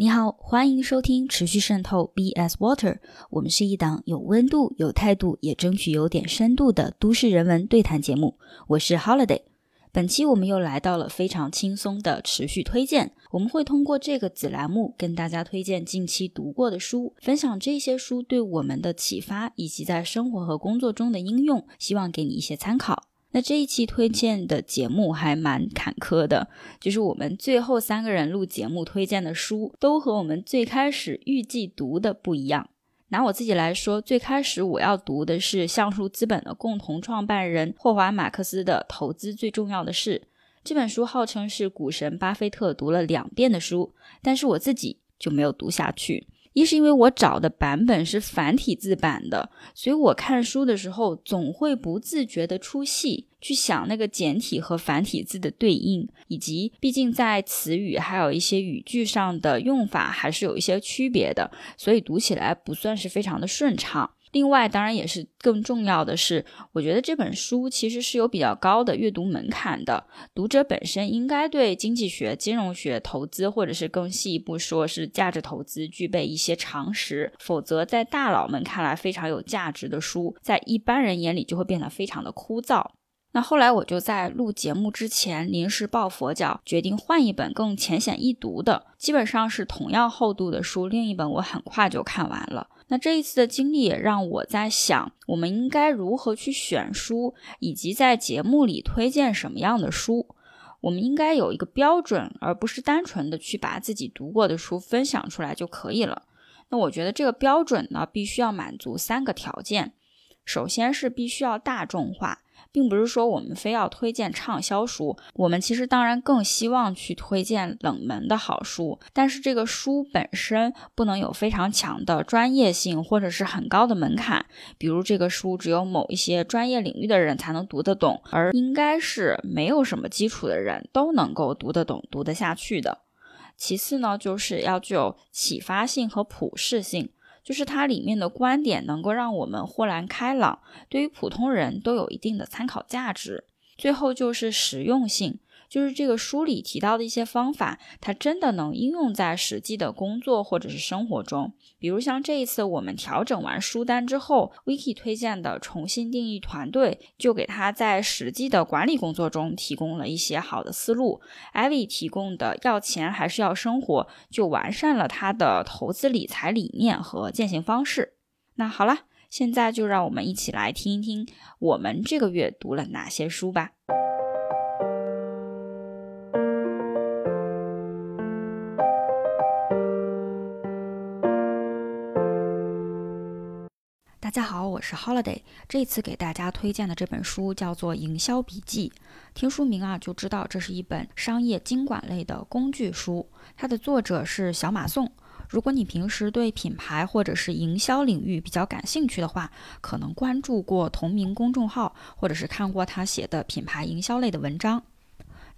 你好，欢迎收听持续渗透 BS Water。我们是一档有温度、有态度，也争取有点深度的都市人文对谈节目。我是 Holiday。本期我们又来到了非常轻松的持续推荐。我们会通过这个子栏目跟大家推荐近期读过的书，分享这些书对我们的启发以及在生活和工作中的应用，希望给你一些参考。那这一期推荐的节目还蛮坎坷的，就是我们最后三个人录节目推荐的书，都和我们最开始预计读的不一样。拿我自己来说，最开始我要读的是橡树资本的共同创办人霍华·马克思的《投资最重要的事》这本书，号称是股神巴菲特读了两遍的书，但是我自己就没有读下去。一是因为我找的版本是繁体字版的，所以我看书的时候总会不自觉的出戏，去想那个简体和繁体字的对应，以及毕竟在词语还有一些语句上的用法还是有一些区别的，所以读起来不算是非常的顺畅。另外，当然也是更重要的是，我觉得这本书其实是有比较高的阅读门槛的。读者本身应该对经济学、金融学、投资，或者是更细一步说是价值投资，具备一些常识。否则，在大佬们看来非常有价值的书，在一般人眼里就会变得非常的枯燥。那后来我就在录节目之前临时抱佛脚，决定换一本更浅显易读的，基本上是同样厚度的书。另一本我很快就看完了。那这一次的经历也让我在想，我们应该如何去选书，以及在节目里推荐什么样的书。我们应该有一个标准，而不是单纯的去把自己读过的书分享出来就可以了。那我觉得这个标准呢，必须要满足三个条件。首先是必须要大众化。并不是说我们非要推荐畅销书，我们其实当然更希望去推荐冷门的好书，但是这个书本身不能有非常强的专业性或者是很高的门槛，比如这个书只有某一些专业领域的人才能读得懂，而应该是没有什么基础的人都能够读得懂、读得下去的。其次呢，就是要具有启发性和普适性。就是它里面的观点能够让我们豁然开朗，对于普通人都有一定的参考价值。最后就是实用性。就是这个书里提到的一些方法，它真的能应用在实际的工作或者是生活中。比如像这一次我们调整完书单之后，Vicky 推荐的重新定义团队，就给他在实际的管理工作中提供了一些好的思路。Ivy 提供的要钱还是要生活，就完善了他的投资理财理念和践行方式。那好了，现在就让我们一起来听一听我们这个月读了哪些书吧。我是 Holiday。这次给大家推荐的这本书叫做《营销笔记》，听书名啊就知道这是一本商业经管类的工具书。它的作者是小马宋。如果你平时对品牌或者是营销领域比较感兴趣的话，可能关注过同名公众号，或者是看过他写的品牌营销类的文章。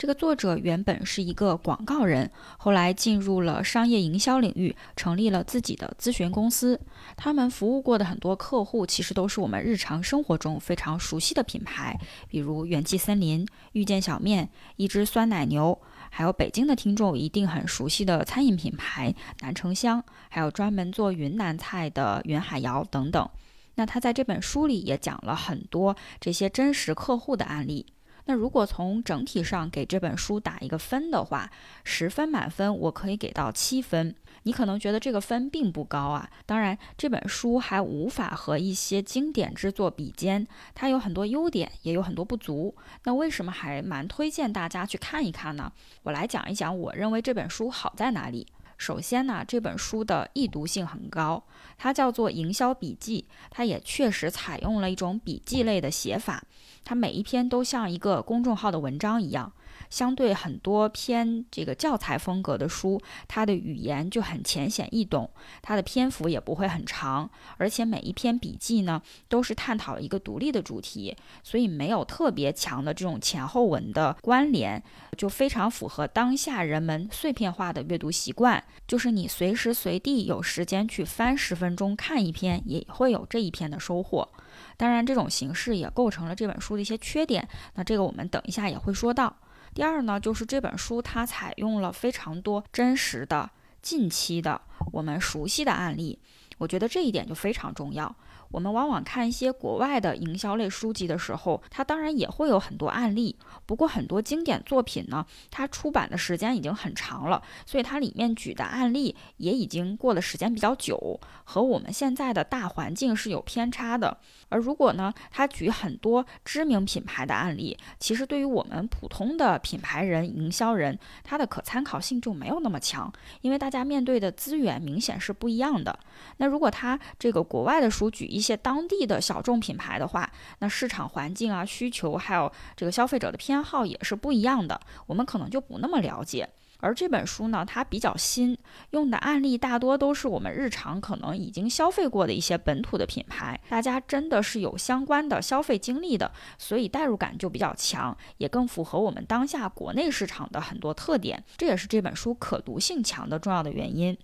这个作者原本是一个广告人，后来进入了商业营销领域，成立了自己的咨询公司。他们服务过的很多客户，其实都是我们日常生活中非常熟悉的品牌，比如远记森林、遇见小面、一只酸奶牛，还有北京的听众一定很熟悉的餐饮品牌南城香，还有专门做云南菜的云海肴等等。那他在这本书里也讲了很多这些真实客户的案例。那如果从整体上给这本书打一个分的话，十分满分我可以给到七分。你可能觉得这个分并不高啊，当然这本书还无法和一些经典之作比肩，它有很多优点，也有很多不足。那为什么还蛮推荐大家去看一看呢？我来讲一讲我认为这本书好在哪里。首先呢，这本书的易读性很高，它叫做营销笔记，它也确实采用了一种笔记类的写法，它每一篇都像一个公众号的文章一样。相对很多偏这个教材风格的书，它的语言就很浅显易懂，它的篇幅也不会很长，而且每一篇笔记呢都是探讨一个独立的主题，所以没有特别强的这种前后文的关联，就非常符合当下人们碎片化的阅读习惯，就是你随时随地有时间去翻十分钟看一篇，也会有这一篇的收获。当然，这种形式也构成了这本书的一些缺点，那这个我们等一下也会说到。第二呢，就是这本书它采用了非常多真实的、近期的我们熟悉的案例。我觉得这一点就非常重要。我们往往看一些国外的营销类书籍的时候，它当然也会有很多案例。不过很多经典作品呢，它出版的时间已经很长了，所以它里面举的案例也已经过的时间比较久，和我们现在的大环境是有偏差的。而如果呢，它举很多知名品牌的案例，其实对于我们普通的品牌人、营销人，他的可参考性就没有那么强，因为大家面对的资源明显是不一样的。那如果它这个国外的书举一一些当地的小众品牌的话，那市场环境啊、需求还有这个消费者的偏好也是不一样的，我们可能就不那么了解。而这本书呢，它比较新，用的案例大多都是我们日常可能已经消费过的一些本土的品牌，大家真的是有相关的消费经历的，所以代入感就比较强，也更符合我们当下国内市场的很多特点，这也是这本书可读性强的重要的原因。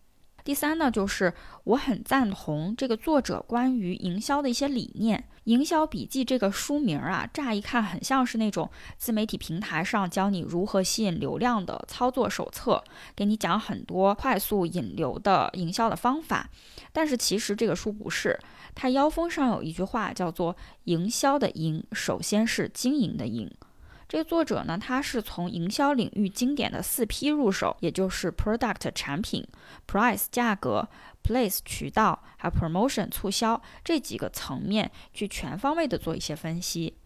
第三呢，就是我很赞同这个作者关于营销的一些理念。营销笔记这个书名啊，乍一看很像是那种自媒体平台上教你如何吸引流量的操作手册，给你讲很多快速引流的营销的方法。但是其实这个书不是，它腰封上有一句话叫做“营销的营，首先是经营的营”。这个作者呢，他是从营销领域经典的四 P 入手，也就是 Product 产品、Price 价格、Place 渠道，还有 Promotion 促销这几个层面去全方位的做一些分析。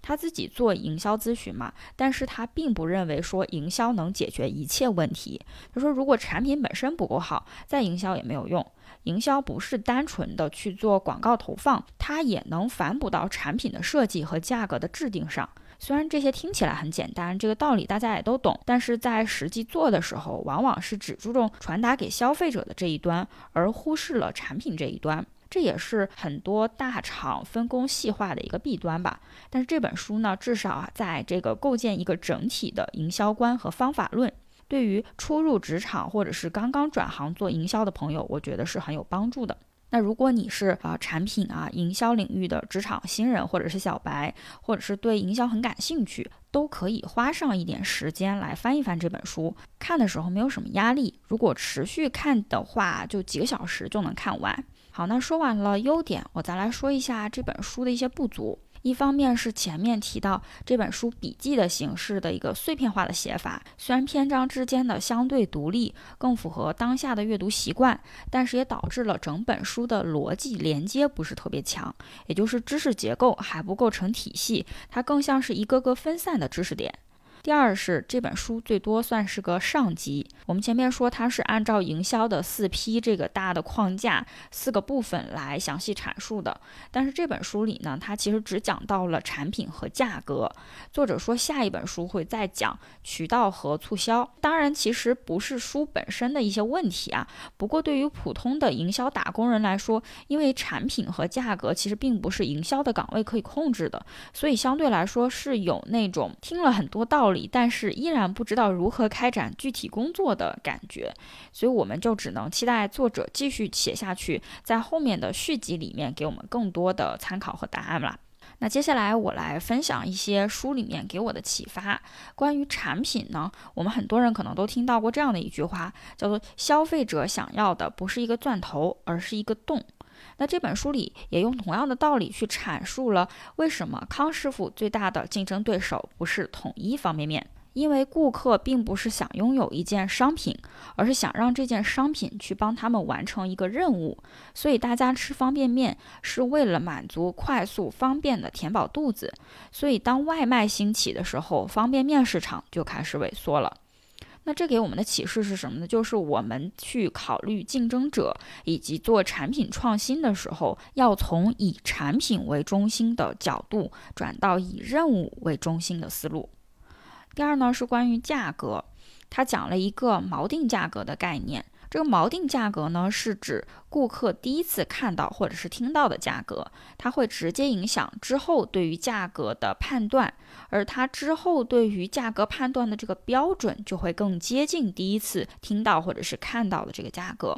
他自己做营销咨询嘛，但是他并不认为说营销能解决一切问题。他说，如果产品本身不够好，再营销也没有用。营销不是单纯的去做广告投放，它也能反哺到产品的设计和价格的制定上。虽然这些听起来很简单，这个道理大家也都懂，但是在实际做的时候，往往是只注重传达给消费者的这一端，而忽视了产品这一端。这也是很多大厂分工细化的一个弊端吧。但是这本书呢，至少啊，在这个构建一个整体的营销观和方法论，对于初入职场或者是刚刚转行做营销的朋友，我觉得是很有帮助的。那如果你是啊产品啊营销领域的职场新人，或者是小白，或者是对营销很感兴趣，都可以花上一点时间来翻一翻这本书。看的时候没有什么压力，如果持续看的话，就几个小时就能看完。好，那说完了优点，我再来说一下这本书的一些不足。一方面是前面提到这本书笔记的形式的一个碎片化的写法，虽然篇章之间的相对独立，更符合当下的阅读习惯，但是也导致了整本书的逻辑连接不是特别强，也就是知识结构还不构成体系，它更像是一个个分散的知识点。第二是这本书最多算是个上集。我们前面说它是按照营销的四 P 这个大的框架四个部分来详细阐述的，但是这本书里呢，它其实只讲到了产品和价格。作者说下一本书会再讲渠道和促销。当然，其实不是书本身的一些问题啊。不过对于普通的营销打工人来说，因为产品和价格其实并不是营销的岗位可以控制的，所以相对来说是有那种听了很多道理。但是依然不知道如何开展具体工作的感觉，所以我们就只能期待作者继续写下去，在后面的续集里面给我们更多的参考和答案了。那接下来我来分享一些书里面给我的启发。关于产品呢，我们很多人可能都听到过这样的一句话，叫做“消费者想要的不是一个钻头，而是一个洞”。那这本书里也用同样的道理去阐述了为什么康师傅最大的竞争对手不是统一方便面，因为顾客并不是想拥有一件商品，而是想让这件商品去帮他们完成一个任务。所以大家吃方便面是为了满足快速方便的填饱肚子。所以当外卖兴起的时候，方便面市场就开始萎缩了。那这给我们的启示是什么呢？就是我们去考虑竞争者以及做产品创新的时候，要从以产品为中心的角度转到以任务为中心的思路。第二呢，是关于价格，他讲了一个锚定价格的概念。这个锚定价格呢，是指顾客第一次看到或者是听到的价格，它会直接影响之后对于价格的判断，而它之后对于价格判断的这个标准就会更接近第一次听到或者是看到的这个价格。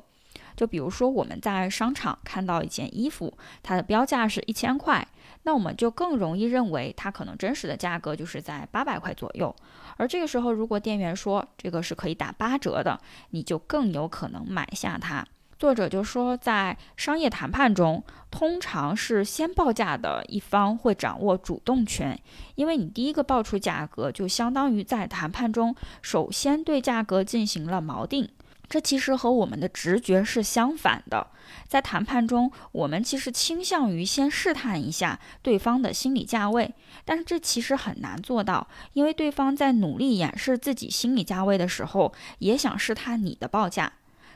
就比如说我们在商场看到一件衣服，它的标价是一千块，那我们就更容易认为它可能真实的价格就是在八百块左右。而这个时候，如果店员说这个是可以打八折的，你就更有可能买下它。作者就说，在商业谈判中，通常是先报价的一方会掌握主动权，因为你第一个报出价格，就相当于在谈判中首先对价格进行了锚定。这其实和我们的直觉是相反的，在谈判中，我们其实倾向于先试探一下对方的心理价位，但是这其实很难做到，因为对方在努力掩饰自己心理价位的时候，也想试探你的报价。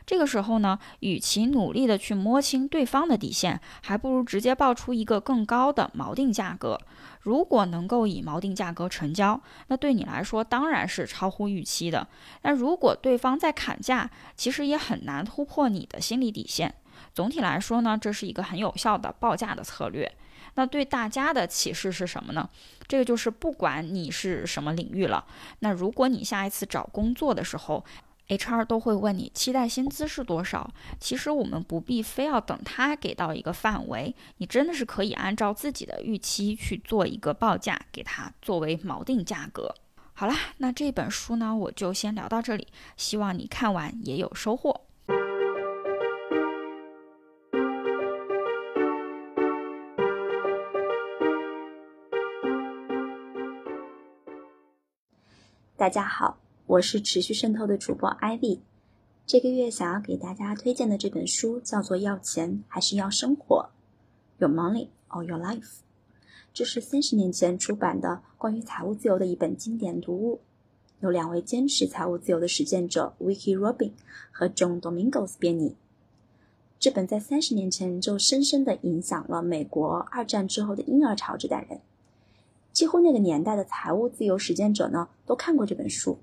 这个时候呢，与其努力的去摸清对方的底线，还不如直接报出一个更高的锚定价格。如果能够以锚定价格成交，那对你来说当然是超乎预期的。但如果对方在砍价，其实也很难突破你的心理底线。总体来说呢，这是一个很有效的报价的策略。那对大家的启示是什么呢？这个就是不管你是什么领域了，那如果你下一次找工作的时候，HR 都会问你期待薪资是多少？其实我们不必非要等他给到一个范围，你真的是可以按照自己的预期去做一个报价，给他作为锚定价格。好啦，那这本书呢，我就先聊到这里，希望你看完也有收获。大家好。我是持续渗透的主播 Ivy，这个月想要给大家推荐的这本书叫做《要钱还是要生活》，Your Money or Your Life。这是三十年前出版的关于财务自由的一本经典读物，由两位坚持财务自由的实践者 Vicky Robin 和 John Domingos 编拟。这本在三十年前就深深的影响了美国二战之后的婴儿潮这代人，几乎那个年代的财务自由实践者呢都看过这本书。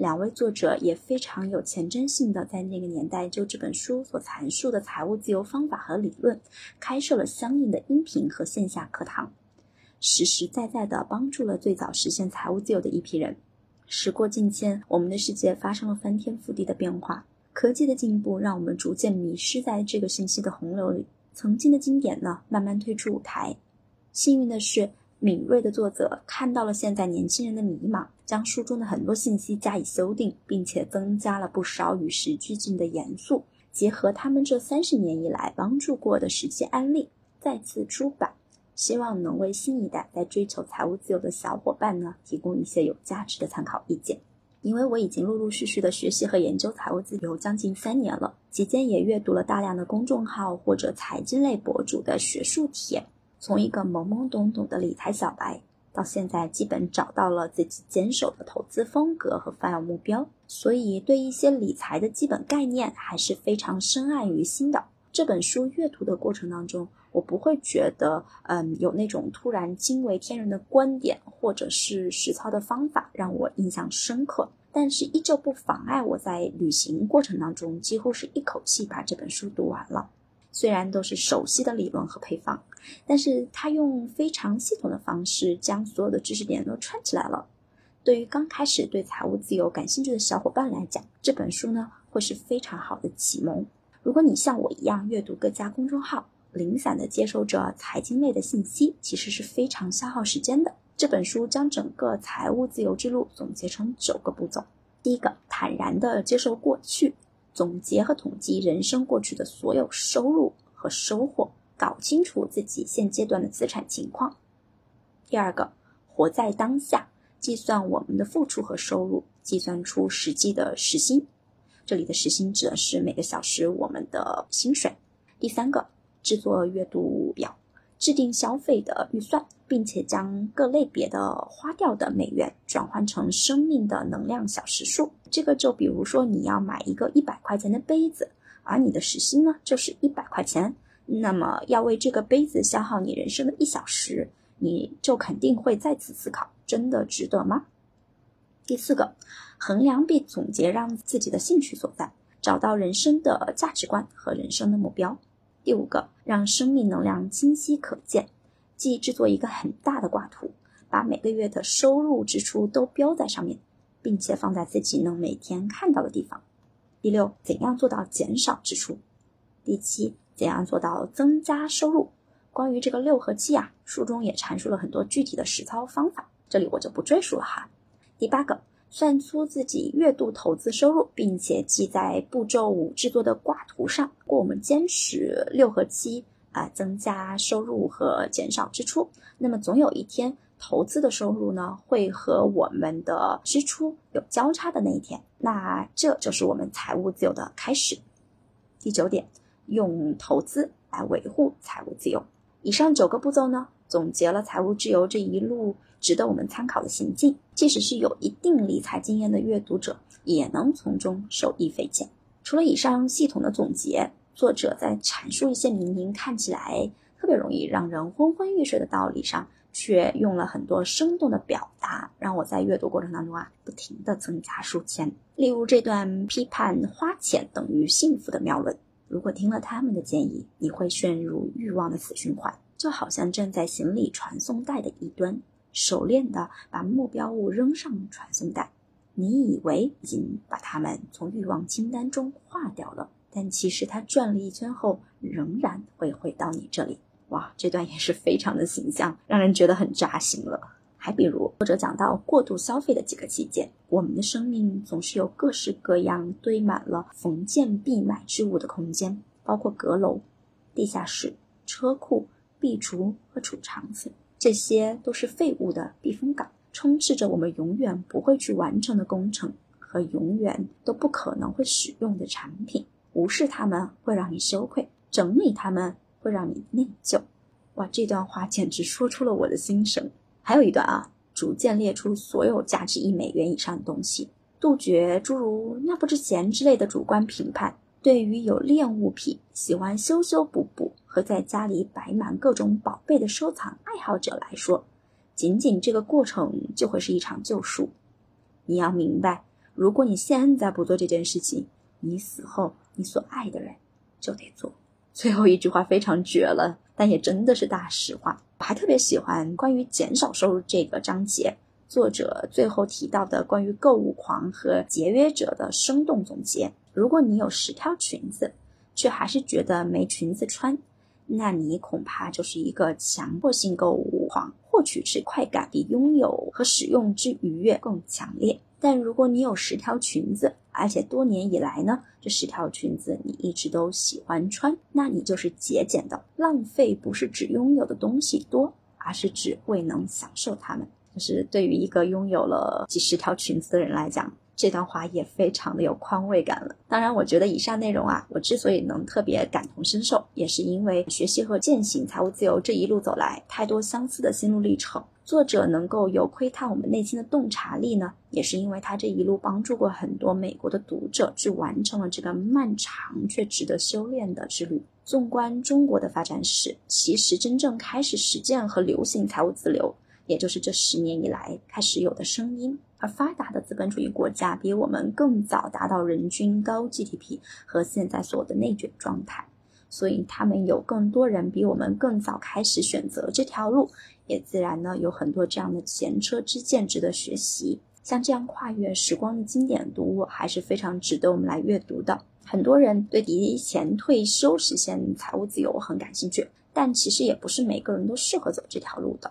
两位作者也非常有前瞻性的，在那个年代就这本书所阐述的财务自由方法和理论，开设了相应的音频和线下课堂，实实在在的帮助了最早实现财务自由的一批人。时过境迁，我们的世界发生了翻天覆地的变化，科技的进步让我们逐渐迷失在这个信息的洪流里，曾经的经典呢，慢慢退出舞台。幸运的是。敏锐的作者看到了现在年轻人的迷茫，将书中的很多信息加以修订，并且增加了不少与时俱进的元素，结合他们这三十年以来帮助过的实际案例，再次出版，希望能为新一代在追求财务自由的小伙伴呢提供一些有价值的参考意见。因为我已经陆陆续续的学习和研究财务自由将近三年了，期间也阅读了大量的公众号或者财经类博主的学术帖。从一个懵懵懂懂的理财小白，到现在基本找到了自己坚守的投资风格和发展目标，所以对一些理财的基本概念还是非常深谙于心的。这本书阅读的过程当中，我不会觉得，嗯，有那种突然惊为天人的观点或者是实操的方法让我印象深刻，但是依旧不妨碍我在旅行过程当中几乎是一口气把这本书读完了。虽然都是熟悉的理论和配方，但是他用非常系统的方式将所有的知识点都串起来了。对于刚开始对财务自由感兴趣的小伙伴来讲，这本书呢会是非常好的启蒙。如果你像我一样阅读各家公众号，零散的接收着财经类的信息，其实是非常消耗时间的。这本书将整个财务自由之路总结成九个步骤。第一个，坦然的接受过去。总结和统计人生过去的所有收入和收获，搞清楚自己现阶段的资产情况。第二个，活在当下，计算我们的付出和收入，计算出实际的时薪。这里的时薪指的是每个小时我们的薪水。第三个，制作月度表。制定消费的预算，并且将各类别的花掉的美元转换成生命的能量小时数。这个就比如说，你要买一个一百块钱的杯子，而你的时薪呢就是一百块钱，那么要为这个杯子消耗你人生的一小时，你就肯定会再次思考，真的值得吗？第四个，衡量并总结让自己的兴趣所在，找到人生的价值观和人生的目标。第五个，让生命能量清晰可见，即制作一个很大的挂图，把每个月的收入支出都标在上面，并且放在自己能每天看到的地方。第六，怎样做到减少支出？第七，怎样做到增加收入？关于这个六和七啊，书中也阐述了很多具体的实操方法，这里我就不赘述了哈。第八个，算出自己月度投资收入，并且记在步骤五制作的挂图上。过我们坚持六和七啊，增加收入和减少支出，那么总有一天投资的收入呢，会和我们的支出有交叉的那一天。那这就是我们财务自由的开始。第九点，用投资来维护财务自由。以上九个步骤呢，总结了财务自由这一路值得我们参考的行径。即使是有一定理财经验的阅读者，也能从中受益匪浅。除了以上系统的总结，作者在阐述一些明明看起来特别容易让人昏昏欲睡的道理上，却用了很多生动的表达，让我在阅读过程当中啊，不停的增加书签。例如这段批判花钱等于幸福的妙论。如果听了他们的建议，你会陷入欲望的死循环，就好像站在行李传送带的一端，熟练的把目标物扔上传送带。你以为已经把它们从欲望清单中划掉了，但其实它转了一圈后，仍然会回到你这里。哇，这段也是非常的形象，让人觉得很扎心了。还比如，作者讲到过度消费的几个期间，我们的生命总是有各式各样堆满了逢见必买之物的空间，包括阁楼、地下室、车库、壁橱和储藏室，这些都是废物的避风港，充斥着我们永远不会去完成的工程和永远都不可能会使用的产品。无视它们会让你羞愧，整理它们会让你内疚。哇，这段话简直说出了我的心声。还有一段啊，逐渐列出所有价值一美元以上的东西，杜绝诸如“那不值钱”之类的主观评判。对于有恋物癖、喜欢修修补补和在家里摆满各种宝贝的收藏爱好者来说，仅仅这个过程就会是一场救赎。你要明白，如果你现在不做这件事情，你死后你所爱的人就得做。最后一句话非常绝了，但也真的是大实话。我还特别喜欢关于减少收入这个章节，作者最后提到的关于购物狂和节约者的生动总结。如果你有十条裙子，却还是觉得没裙子穿，那你恐怕就是一个强迫性购物狂，获取之快感比拥有和使用之愉悦更强烈。但如果你有十条裙子，而且多年以来呢，这十条裙子你一直都喜欢穿，那你就是节俭的。浪费不是指拥有的东西多，而是指未能享受它们。就是对于一个拥有了几十条裙子的人来讲。这段话也非常的有宽慰感了。当然，我觉得以上内容啊，我之所以能特别感同身受，也是因为学习和践行财务自由这一路走来，太多相似的心路历程。作者能够有窥探我们内心的洞察力呢，也是因为他这一路帮助过很多美国的读者去完成了这个漫长却值得修炼的之旅。纵观中国的发展史，其实真正开始实践和流行财务自由，也就是这十年以来开始有的声音。而发达的资本主义国家比我们更早达到人均高 GDP 和现在所有的内卷状态，所以他们有更多人比我们更早开始选择这条路，也自然呢有很多这样的前车之鉴值得学习。像这样跨越时光的经典读物，还是非常值得我们来阅读的。很多人对提前退休实现财务自由很感兴趣，但其实也不是每个人都适合走这条路的。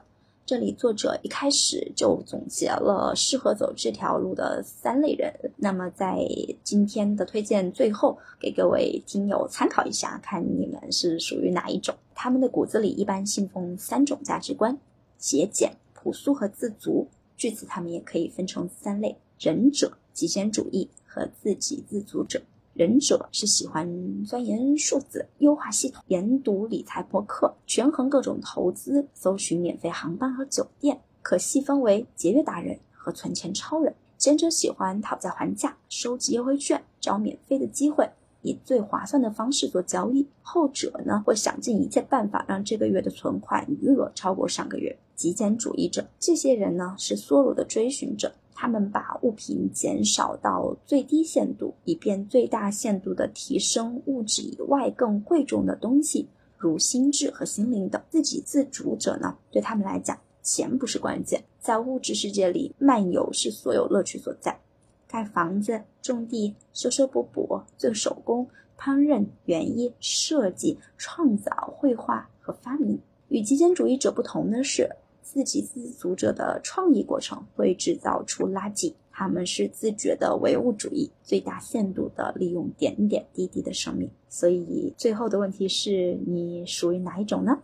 这里作者一开始就总结了适合走这条路的三类人，那么在今天的推荐最后给各位听友参考一下，看你们是属于哪一种。他们的骨子里一般信奉三种价值观：节俭、朴素和自足。据此，他们也可以分成三类：仁者、极简主义和自给自足者。忍者是喜欢钻研数字、优化系统、研读理财博客、权衡各种投资、搜寻免费航班和酒店，可细分为节约达人和存钱超人。前者喜欢讨价还价、收集优惠券、找免费的机会，以最划算的方式做交易；后者呢，会想尽一切办法让这个月的存款余额超过上个月。极简主义者，这些人呢是梭罗的追寻者。他们把物品减少到最低限度，以便最大限度地提升物质以外更贵重的东西，如心智和心灵等。自给自足者呢，对他们来讲，钱不是关键，在物质世界里漫游是所有乐趣所在。盖房子、种地、修修补补、做手工、烹饪、园艺、设计、创造、绘画和发明。与极简主义者不同的是，自给自足者的创意过程会制造出垃圾。他们是自觉的唯物主义，最大限度的利用点点滴滴的生命。所以，最后的问题是你属于哪一种呢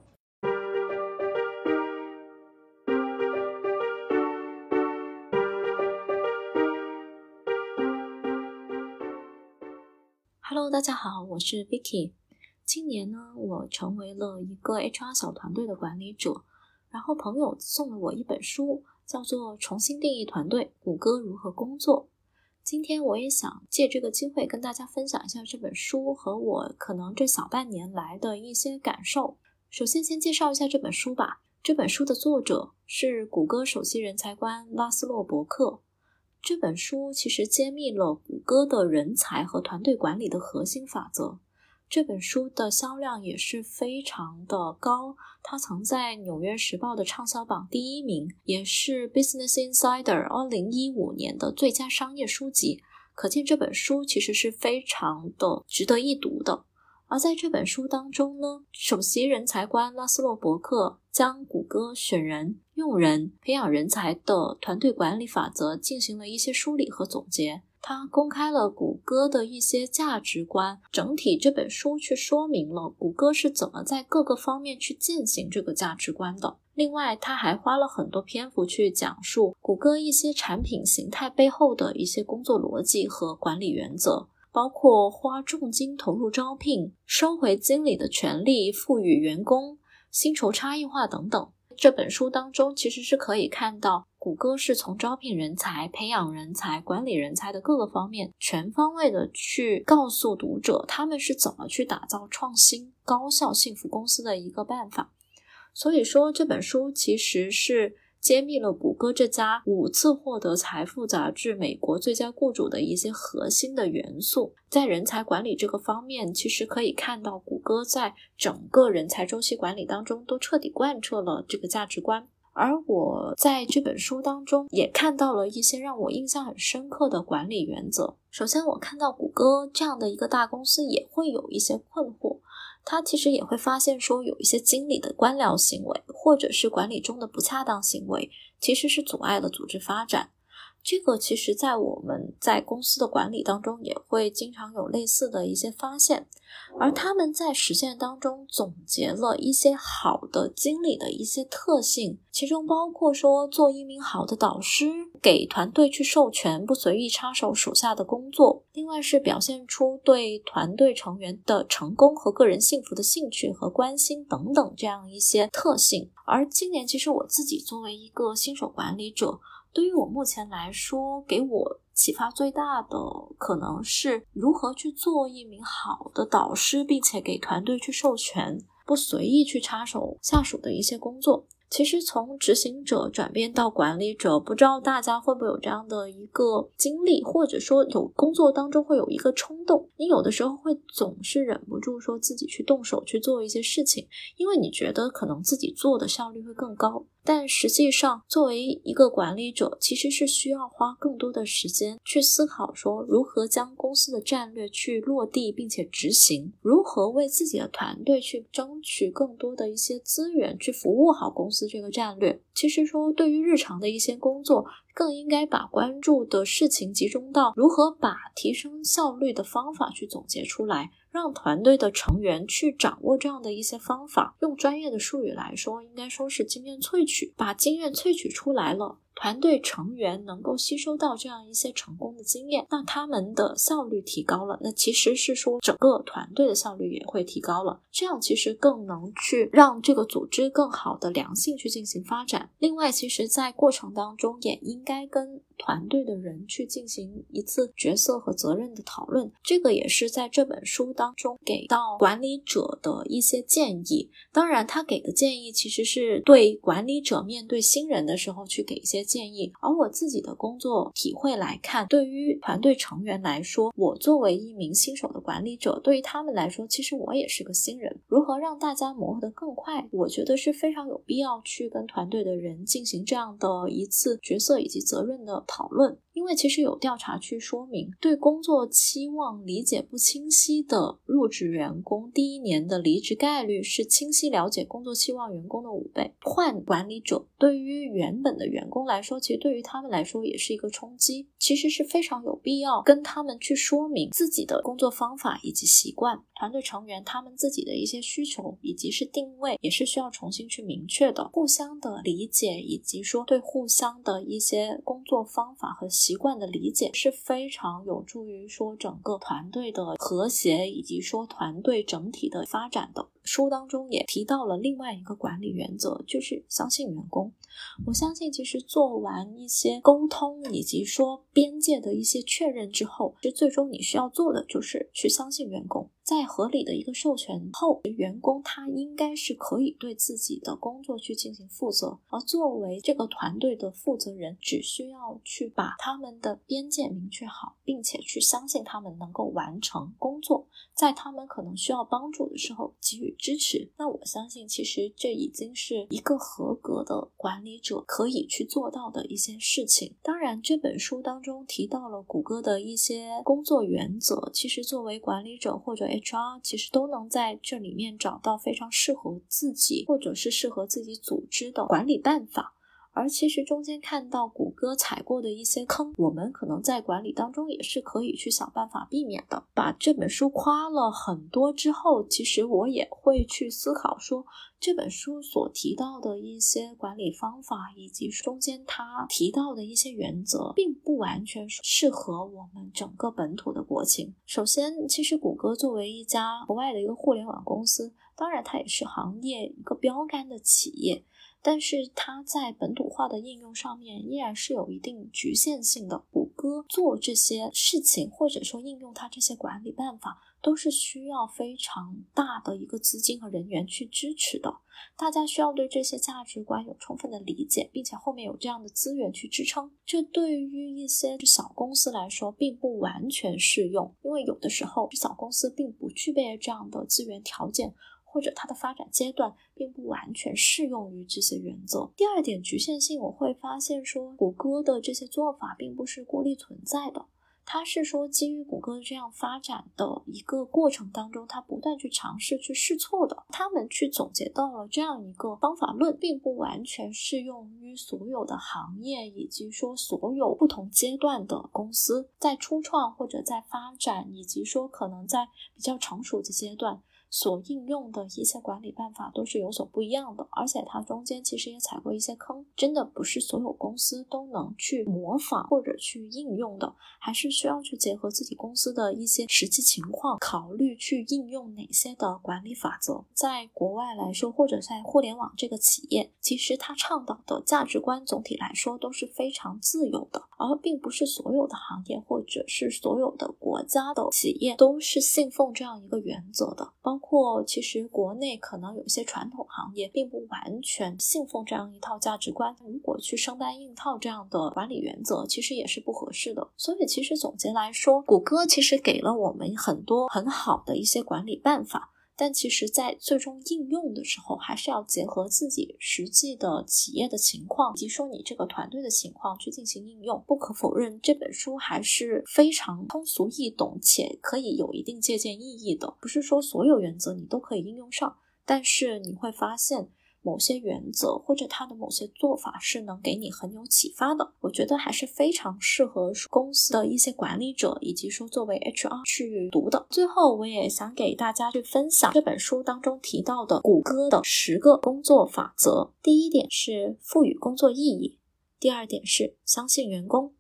？Hello，大家好，我是 Vicky。今年呢，我成为了一个 HR 小团队的管理者。然后朋友送了我一本书，叫做《重新定义团队：谷歌如何工作》。今天我也想借这个机会跟大家分享一下这本书和我可能这小半年来的一些感受。首先，先介绍一下这本书吧。这本书的作者是谷歌首席人才官拉斯洛伯克。这本书其实揭秘了谷歌的人才和团队管理的核心法则。这本书的销量也是非常的高，它曾在《纽约时报》的畅销榜第一名，也是《Business Insider》二零一五年的最佳商业书籍。可见这本书其实是非常的值得一读的。而在这本书当中呢，首席人才官拉斯洛伯克将谷歌选人、用人、培养人才的团队管理法则进行了一些梳理和总结。他公开了谷歌的一些价值观，整体这本书去说明了谷歌是怎么在各个方面去践行这个价值观的。另外，他还花了很多篇幅去讲述谷歌一些产品形态背后的一些工作逻辑和管理原则。包括花重金投入招聘、收回经理的权利、赋予员工薪酬差异化等等。这本书当中其实是可以看到，谷歌是从招聘人才、培养人才、管理人才的各个方面，全方位的去告诉读者他们是怎么去打造创新、高效、幸福公司的一个办法。所以说，这本书其实是。揭秘了谷歌这家五次获得财富杂志美国最佳雇主的一些核心的元素，在人才管理这个方面，其实可以看到谷歌在整个人才周期管理当中都彻底贯彻了这个价值观。而我在这本书当中也看到了一些让我印象很深刻的管理原则。首先，我看到谷歌这样的一个大公司也会有一些困惑。他其实也会发现，说有一些经理的官僚行为，或者是管理中的不恰当行为，其实是阻碍了组织发展。这个其实，在我们在公司的管理当中，也会经常有类似的一些发现。而他们在实践当中总结了一些好的经理的一些特性，其中包括说做一名好的导师，给团队去授权，不随意插手属下的工作；另外是表现出对团队成员的成功和个人幸福的兴趣和关心等等这样一些特性。而今年，其实我自己作为一个新手管理者。对于我目前来说，给我启发最大的可能是如何去做一名好的导师，并且给团队去授权，不随意去插手下属的一些工作。其实从执行者转变到管理者，不知道大家会不会有这样的一个经历，或者说有工作当中会有一个冲动，你有的时候会总是忍不住说自己去动手去做一些事情，因为你觉得可能自己做的效率会更高。但实际上，作为一个管理者，其实是需要花更多的时间去思考，说如何将公司的战略去落地并且执行，如何为自己的团队去争取更多的一些资源，去服务好公司这个战略。其实说，对于日常的一些工作，更应该把关注的事情集中到如何把提升效率的方法去总结出来。让团队的成员去掌握这样的一些方法，用专业的术语来说，应该说是经验萃取，把经验萃取出来了。团队成员能够吸收到这样一些成功的经验，那他们的效率提高了，那其实是说整个团队的效率也会提高了。这样其实更能去让这个组织更好的良性去进行发展。另外，其实，在过程当中也应该跟团队的人去进行一次角色和责任的讨论。这个也是在这本书当中给到管理者的一些建议。当然，他给的建议其实是对管理者面对新人的时候去给一些。建议，而我自己的工作体会来看，对于团队成员来说，我作为一名新手的管理者，对于他们来说，其实我也是个新人。如何让大家磨合得更快，我觉得是非常有必要去跟团队的人进行这样的一次角色以及责任的讨论。因为其实有调查去说明，对工作期望理解不清晰的入职员工，第一年的离职概率是清晰了解工作期望员工的五倍。换管理者对于原本的员工来说，其实对于他们来说也是一个冲击。其实是非常有必要跟他们去说明自己的工作方法以及习惯，团队成员他们自己的一些需求以及是定位，也是需要重新去明确的，互相的理解以及说对互相的一些工作方法和。习惯的理解是非常有助于说整个团队的和谐，以及说团队整体的发展的。书当中也提到了另外一个管理原则，就是相信员工。我相信，其实做完一些沟通以及说边界的一些确认之后，其实最终你需要做的就是去相信员工。在合理的一个授权后，员工他应该是可以对自己的工作去进行负责。而作为这个团队的负责人，只需要去把他们的边界明确好，并且去相信他们能够完成工作，在他们可能需要帮助的时候给予支持。那我相信，其实这已经是一个合格的管理者可以去做到的一些事情。当然，这本书当中提到了谷歌的一些工作原则，其实作为管理者或者 HR 其实都能在这里面找到非常适合自己或者是适合自己组织的管理办法。而其实中间看到谷歌踩过的一些坑，我们可能在管理当中也是可以去想办法避免的。把这本书夸了很多之后，其实我也会去思考说，这本书所提到的一些管理方法，以及中间他提到的一些原则，并不完全适合我们整个本土的国情。首先，其实谷歌作为一家国外的一个互联网公司，当然它也是行业一个标杆的企业。但是它在本土化的应用上面依然是有一定局限性的。谷歌做这些事情，或者说应用它这些管理办法，都是需要非常大的一个资金和人员去支持的。大家需要对这些价值观有充分的理解，并且后面有这样的资源去支撑。这对于一些小公司来说，并不完全适用，因为有的时候小公司并不具备这样的资源条件。或者它的发展阶段并不完全适用于这些原则。第二点局限性，我会发现说，谷歌的这些做法并不是孤立存在的，它是说基于谷歌这样发展的一个过程当中，它不断去尝试去试错的，他们去总结到了这样一个方法论，并不完全适用于所有的行业，以及说所有不同阶段的公司在初创或者在发展，以及说可能在比较成熟的阶段。所应用的一些管理办法都是有所不一样的，而且它中间其实也踩过一些坑，真的不是所有公司都能去模仿或者去应用的，还是需要去结合自己公司的一些实际情况，考虑去应用哪些的管理法则。在国外来说，或者在互联网这个企业，其实它倡导的价值观总体来说都是非常自由的，而并不是所有的行业或者是所有的国家的企业都是信奉这样一个原则的，包。包或其实国内可能有一些传统行业并不完全信奉这样一套价值观，如果去生搬硬套这样的管理原则，其实也是不合适的。所以其实总结来说，谷歌其实给了我们很多很好的一些管理办法。但其实，在最终应用的时候，还是要结合自己实际的企业的情况，以及说你这个团队的情况去进行应用。不可否认，这本书还是非常通俗易懂，且可以有一定借鉴意义的。不是说所有原则你都可以应用上，但是你会发现。某些原则或者他的某些做法是能给你很有启发的，我觉得还是非常适合公司的一些管理者以及说作为 HR 去读的。最后，我也想给大家去分享这本书当中提到的谷歌的十个工作法则。第一点是赋予工作意义，第二点是相信员工，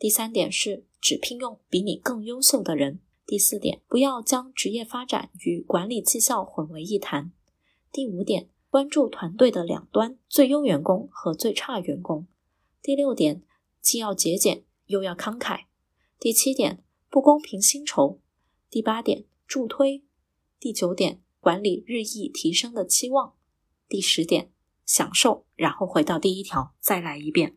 第三点是只聘用比你更优秀的人，第四点不要将职业发展与管理绩效混为一谈，第五点。关注团队的两端，最优员工和最差员工。第六点，既要节俭又要慷慨。第七点，不公平薪酬。第八点，助推。第九点，管理日益提升的期望。第十点，享受，然后回到第一条，再来一遍。